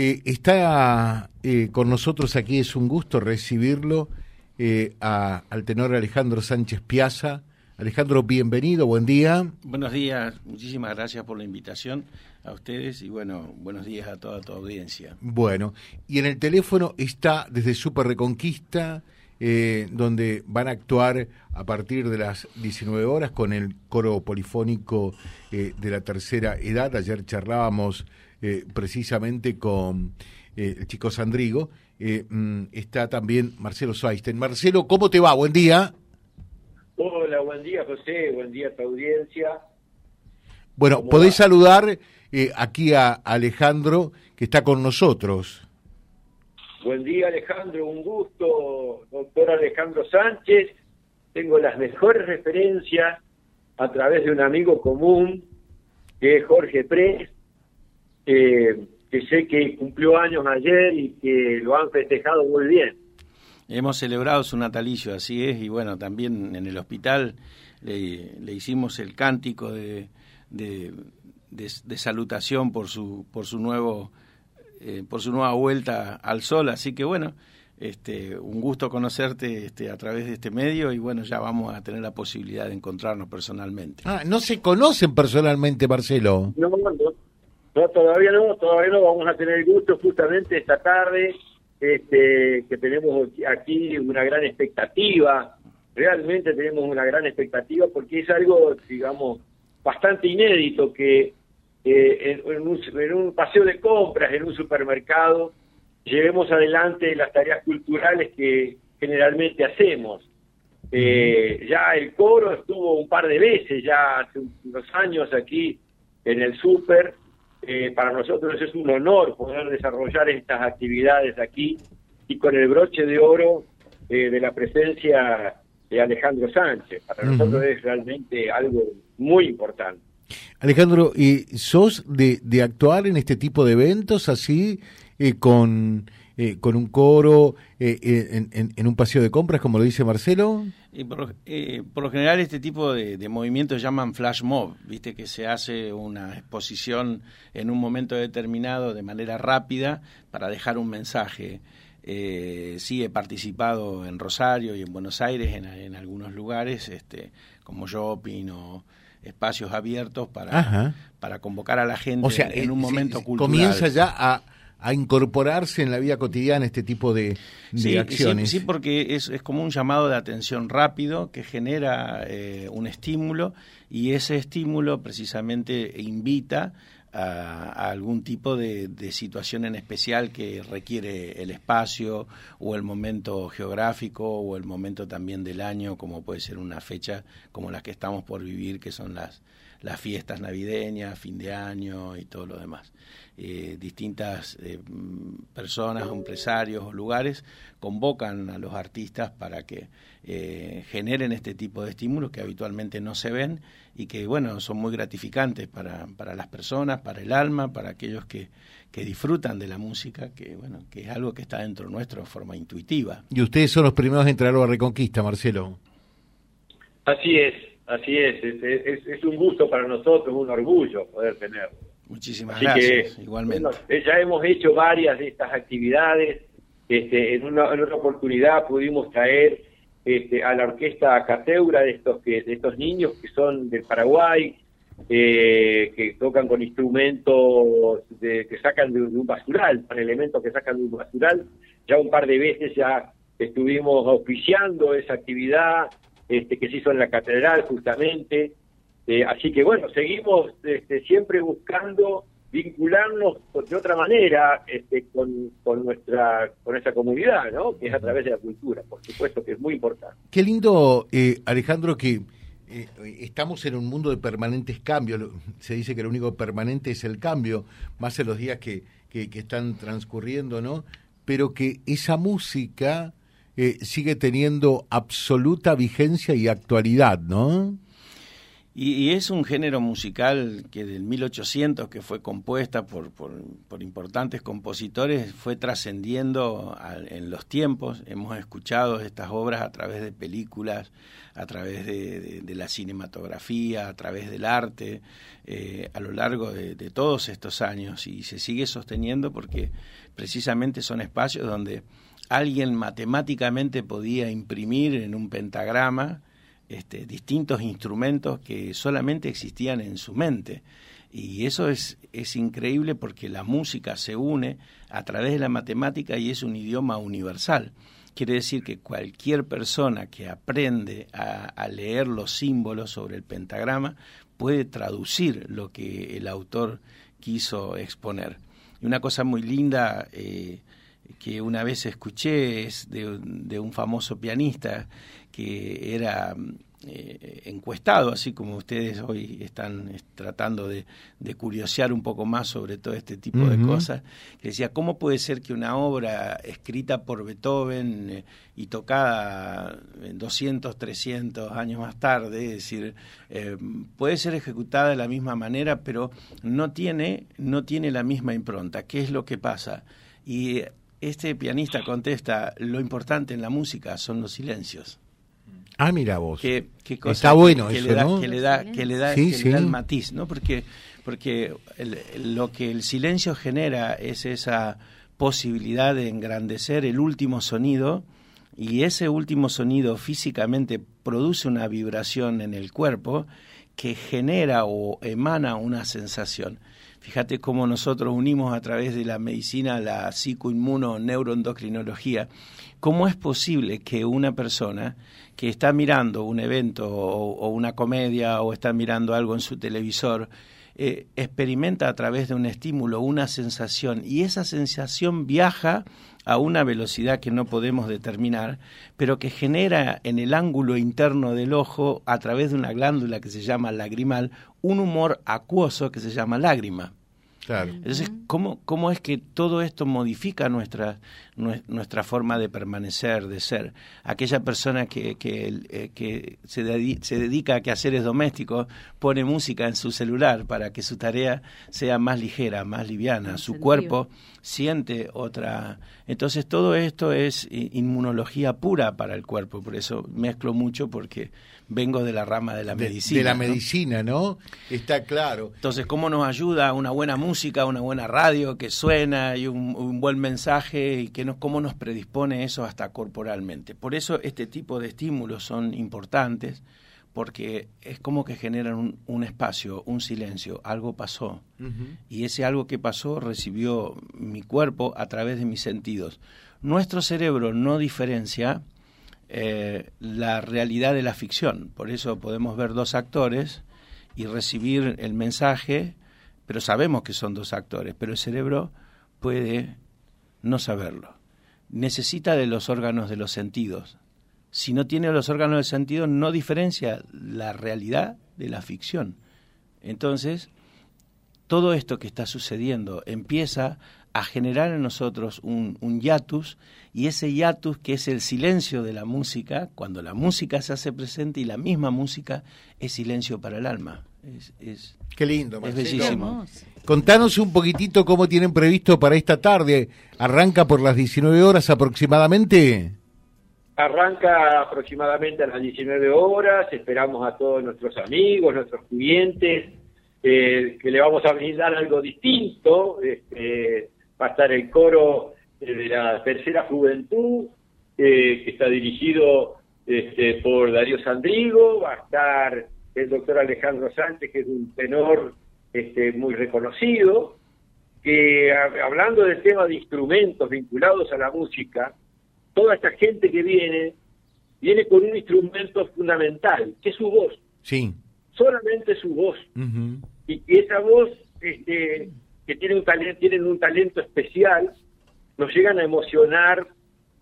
Eh, está eh, con nosotros aquí, es un gusto recibirlo eh, al tenor Alejandro Sánchez Piazza. Alejandro, bienvenido, buen día. Buenos días, muchísimas gracias por la invitación a ustedes y bueno, buenos días a toda tu audiencia. Bueno, y en el teléfono está desde Super Reconquista, donde van a actuar a partir de las 19 horas con el coro polifónico de la tercera edad. Ayer charlábamos eh, precisamente con eh, el chico Sandrigo, eh, mm, está también Marcelo Swaisten. Marcelo, ¿cómo te va? Buen día. Hola, buen día José, buen día a tu audiencia. Bueno, podés saludar aquí a Alejandro que está con nosotros. Buen día Alejandro, un gusto, doctor Alejandro Sánchez. Tengo las mejores referencias a través de un amigo común que es Jorge Pres, que sé que cumplió años ayer y que lo han festejado muy bien. Hemos celebrado su natalicio, así es, y bueno, también en el hospital le, hicimos el cántico de, de, salutación por su, por su nuevo, eh, por su nueva vuelta al sol, así que bueno, este, un gusto conocerte este, a través de este medio y bueno, ya vamos a tener la posibilidad de encontrarnos personalmente. Ah, no se conocen personalmente, Marcelo. No, no, todavía no, todavía no vamos a tener el gusto justamente esta tarde, este, que tenemos aquí una gran expectativa, realmente tenemos una gran expectativa porque es algo, digamos, bastante inédito que en, un, paseo de compras, en un supermercado, llevemos adelante las tareas culturales que generalmente hacemos. Eh, ya el coro estuvo un par de veces, ya hace unos años aquí en el super, eh, para nosotros es un honor poder desarrollar estas actividades aquí y con el broche de oro eh, de la presencia de Alejandro Sánchez. Para nosotros es realmente algo muy importante. Alejandro, ¿y ¿sos de, de actuar en este tipo de eventos así, eh, con eh, con un coro eh, eh, en, un paseo de compras, como lo dice Marcelo? por, por, lo general este tipo de, movimientos llaman flash mob, viste que se hace una exposición en un momento determinado de manera rápida para dejar un mensaje. sí he participado en Rosario y en Buenos Aires en, algunos lugares, este, como Shopping o espacios abiertos para, para convocar a la gente en un momento cultural. Comienza ya a a incorporarse en la vida cotidiana este tipo de, acciones. Sí, porque es, es, como un llamado de atención rápido que genera eh, un estímulo y ese estímulo precisamente invita a, algún tipo de, situación en especial que requiere el espacio o el momento geográfico o el momento también del año, como puede ser una fecha como la que estamos por vivir, que son las, las fiestas navideñas, fin de año y todo lo demás. Eh, distintas eh, personas, empresarios o lugares convocan a los artistas para que eh, generen este tipo de estímulos que habitualmente no se ven y que, bueno, son muy gratificantes para, para las personas, para el alma, para aquellos que, que disfrutan de la música, que, bueno, que es algo que está dentro nuestro de forma intuitiva. Y ustedes son los primeros en entrar a la Reconquista, Marcelo. Así es, así es. Es, es, un gusto para nosotros, un orgullo poder tenerlo. Muchísimas gracias, igualmente. Eh, ya hemos hecho varias de estas actividades. Este, en, una, en otra oportunidad pudimos traer este, a la orquesta Cateura de estos, que, de estos niños que son del Paraguay, eh, que tocan con instrumentos que sacan de, un basural, con elementos que sacan de un basural. Ya un par de veces ya estuvimos auspiciando esa actividad este, que se hizo en la catedral justamente. Eh, así que bueno, seguimos este, siempre buscando vincularnos de otra manera este, con, con nuestra con esa comunidad, ¿no? Que es a través de la cultura, por supuesto que es muy importante. Qué lindo, eh, Alejandro, que eh, estamos en un mundo de permanentes cambios. Se dice que lo único permanente es el cambio, más en los días que, que, están transcurriendo, ¿no? Pero que esa música sigue teniendo absoluta vigencia y actualidad, ¿no? Y, es un género musical que del 1800, que fue compuesta por, por, importantes compositores, fue trascendiendo en los tiempos. Hemos escuchado estas obras a través de películas, a través de, la cinematografía, a través del arte, eh, a lo largo de todos estos años. Y se sigue sosteniendo porque precisamente son espacios donde alguien matemáticamente podía imprimir en un pentagrama este, distintos instrumentos que solamente existían en su mente. Y eso es, es increíble porque la música se une a través de la matemática y es un idioma universal. Quiere decir que cualquier persona que aprende a, a leer los símbolos sobre el pentagrama puede traducir lo que el autor quiso exponer. Y una cosa muy linda eh, que una vez escuché es de, de un famoso pianista que era eh, encuestado, así como ustedes hoy están tratando de, curiosear un poco más sobre todo este tipo de cosas, que decía, ¿cómo puede ser que una obra escrita por Beethoven eh, y tocada 200, 300 años más tarde, es decir, eh, puede ser ejecutada de la misma manera, pero no tiene, no tiene la misma impronta? ¿Qué es lo que pasa? Y este pianista contesta, lo importante en la música son los silencios. Ah, mira vos. cosa Está bueno que, eso, le da, ¿no? Que le da, que le da, el matiz, ¿no? Porque, porque lo que el silencio genera es esa posibilidad de engrandecer el último sonido y ese último sonido físicamente produce una vibración en el cuerpo que genera o emana una sensación. Fíjate cómo nosotros unimos a través de la medicina la psicoinmuno neuroendocrinología. ¿Cómo es posible que una persona que está mirando un evento o, una comedia o está mirando algo en su televisor, eh, experimenta a través de un estímulo una sensación y esa sensación viaja a una velocidad que no podemos determinar, pero que genera en el ángulo interno del ojo, a través de una glándula que se llama lagrimal, un humor acuoso que se llama lágrima. Entonces, ¿cómo, ¿cómo es que todo esto modifica nuestra, nuestra forma de permanecer, de ser? Aquella persona que, que, eh, que se, se dedica a quehaceres domésticos pone música en su celular para que su tarea sea más ligera, más liviana. Su cuerpo siente otra. Entonces, todo esto es inmunología pura para el cuerpo. Por eso mezclo mucho porque vengo de la rama de la medicina. De la medicina, ¿no? Está claro. Entonces, ¿cómo nos ayuda una buena música, una buena radio que suena y un, buen mensaje y que nos, cómo nos predispone eso hasta corporalmente? Por eso este tipo de estímulos son importantes porque es como que generan un, espacio, un silencio, algo pasó. Y ese algo que pasó recibió mi cuerpo a través de mis sentidos. Nuestro cerebro no diferencia eh, la realidad de la ficción. Por eso podemos ver dos actores y recibir el mensaje, pero sabemos que son dos actores, pero el cerebro puede no saberlo. Necesita de los órganos de los sentidos. Si no tiene los órganos del sentido, no diferencia la realidad de la ficción. Entonces, todo esto que está sucediendo empieza a generar en nosotros un, un hiatus y ese hiatus que es el silencio de la música, cuando la música se hace presente y la misma música es silencio para el alma. Es, Qué lindo, Es bellísimo. Contanos un poquitito cómo tienen previsto para esta tarde. ¿Arranca por las 19 horas aproximadamente? Arranca aproximadamente a las 19 horas. Esperamos a todos nuestros amigos, nuestros clientes, eh, que le vamos a brindar algo distinto. Este, va a estar el coro de la tercera juventud, eh, que está dirigido este, por Darío Sandrigo, va a estar el doctor Alejandro Sánchez, que es un tenor este, muy reconocido, que hablando del tema de instrumentos vinculados a la música, toda esta gente que viene, viene con un instrumento fundamental, que es su voz. Sí. Solamente su voz. Y esa voz, este, que tiene un talento, tienen un talento especial, nos llegan a emocionar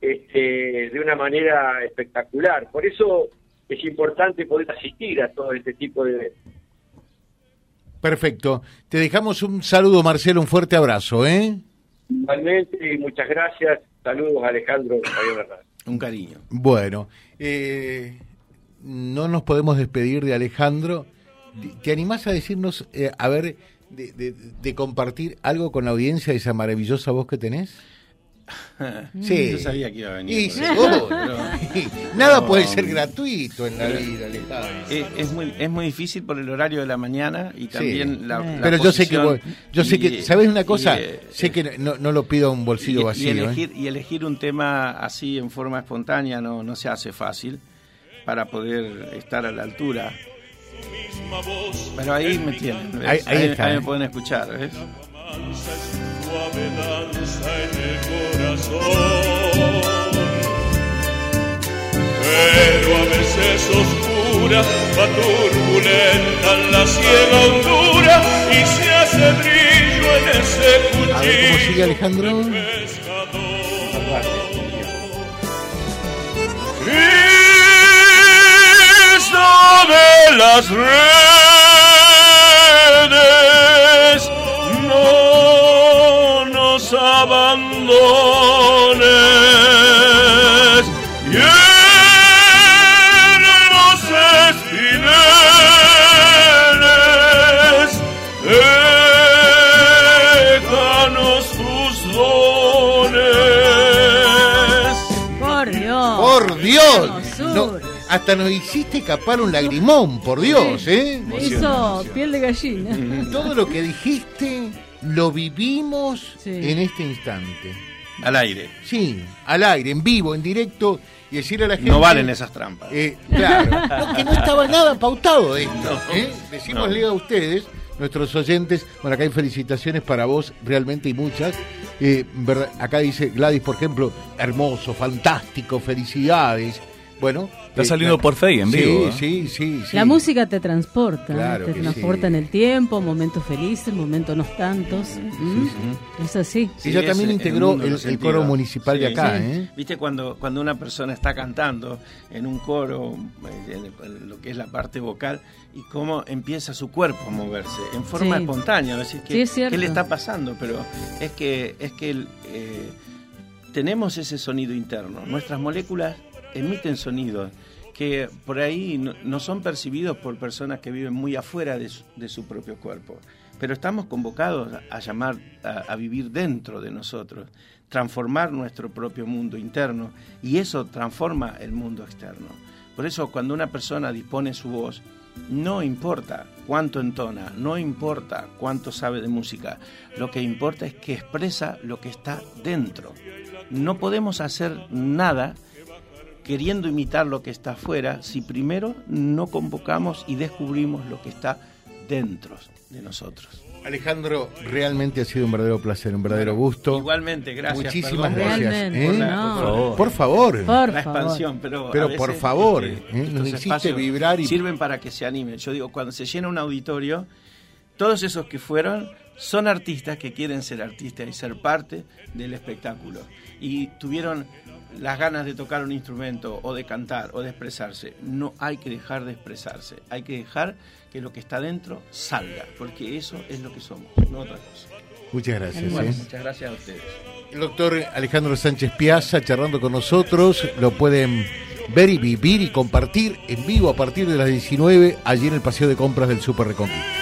este, de una manera espectacular. Por eso es importante poder asistir a todo este tipo de eventos. Perfecto. Te dejamos un saludo, Marcelo, un fuerte abrazo, ¿eh? Igualmente, muchas gracias. Saludos, Alejandro. Un cariño. Bueno, eh, no nos podemos despedir de Alejandro ¿te animás a decirnos, eh, a ver, de, de- de compartir algo con la audiencia de esa maravillosa voz que tenés? Sí. Yo sabía que iba a venir. Y seguro. Nada No. puede ser gratuito en la vida. Es, es muy es muy difícil por el horario de la mañana y también la, la Pero yo sé que vos- yo sé y- que sabes una cosa, y, eh, sé que no, no lo pido a un bolsillo y- vacío. ¿eh? y elegir un tema así en forma espontánea no, no se hace fácil para poder estar a la altura. Pero ahí me tienen. Ahí- ahí ¿eh? me pueden escuchar, ¿ves? Suave danza en el corazón. Pero a veces oscura, va turbulenta en la ciega hondura y se hace brillo en ese A ver cómo sigue cuchillo Alejandro. pescador. Cristo de las redes, Dios. No, hasta nos hiciste escapar un lagrimón, por Dios, ¿eh? Me hizo piel de gallina. Todo lo que dijiste lo vivimos Sí. en este instante. Al aire. Sí, al aire, en vivo, en directo, y decirle a la gente... No valen esas trampas. Eh, claro, no, que no estaba nada pautado esto. No. ¿eh? Decímosle a ustedes, nuestros oyentes, bueno, acá hay felicitaciones para vos, realmente y muchas. Eh, acá dice Gladys, por ejemplo, hermoso, fantástico, felicidades. Bueno. Está eh, saliendo por Fey en sí, vivo, ¿eh? Sí, sí, sí. La música te transporta, Claro te transporta sí. en el tiempo, momentos felices, momentos no tantos. ¿Mm? Es así. Ella también es- integró el, coro municipal de acá, sí. ¿eh? Viste cuando, cuando una persona está cantando en un coro, eh, en lo que es la parte vocal, y cómo empieza su cuerpo a moverse en forma Sí. espontánea. Es decir, Sí, que, es cierto. ¿qué le está pasando? Pero es que, es que el, eh, tenemos ese sonido interno. Nuestras moléculas emiten sonidos que por ahí no, son percibidos por personas que viven muy afuera de su, de su propio cuerpo. Pero estamos convocados a llamar a, a vivir dentro de nosotros, transformar nuestro propio mundo interno y eso transforma el mundo externo. Por eso cuando una persona dispone su voz, no importa cuánto entona, no importa cuánto sabe de música, lo que importa es que expresa lo que está dentro. No podemos hacer nada queriendo imitar lo que está afuera si primero no convocamos y descubrimos lo que está dentro de nosotros. Alejandro, realmente ha sido un verdadero placer, un verdadero gusto. Igualmente, gracias. Muchísimas perdón gracias. ¿eh? por la- no. por la- Por favor. Por la favor. expansión, pero, a Pero veces, por favor, este, ¿eh? nos hiciste vibrar y- sirven para que se animen. Yo digo, cuando se llena un auditorio, todos esos que fueron son artistas que quieren ser artistas y ser parte del espectáculo. Y tuvieron las ganas de tocar un instrumento o de cantar o de expresarse. No hay que dejar de expresarse, hay que dejar que lo que está dentro salga, porque eso es lo que somos, no otra cosa. Muchas gracias. Bueno, ¿eh? muchas gracias a ustedes. El doctor Alejandro Sánchez Piazza charlando con nosotros. Lo pueden ver y vivir y compartir en vivo a partir de las 19 allí en el Paseo de Compras del Super Reconquista.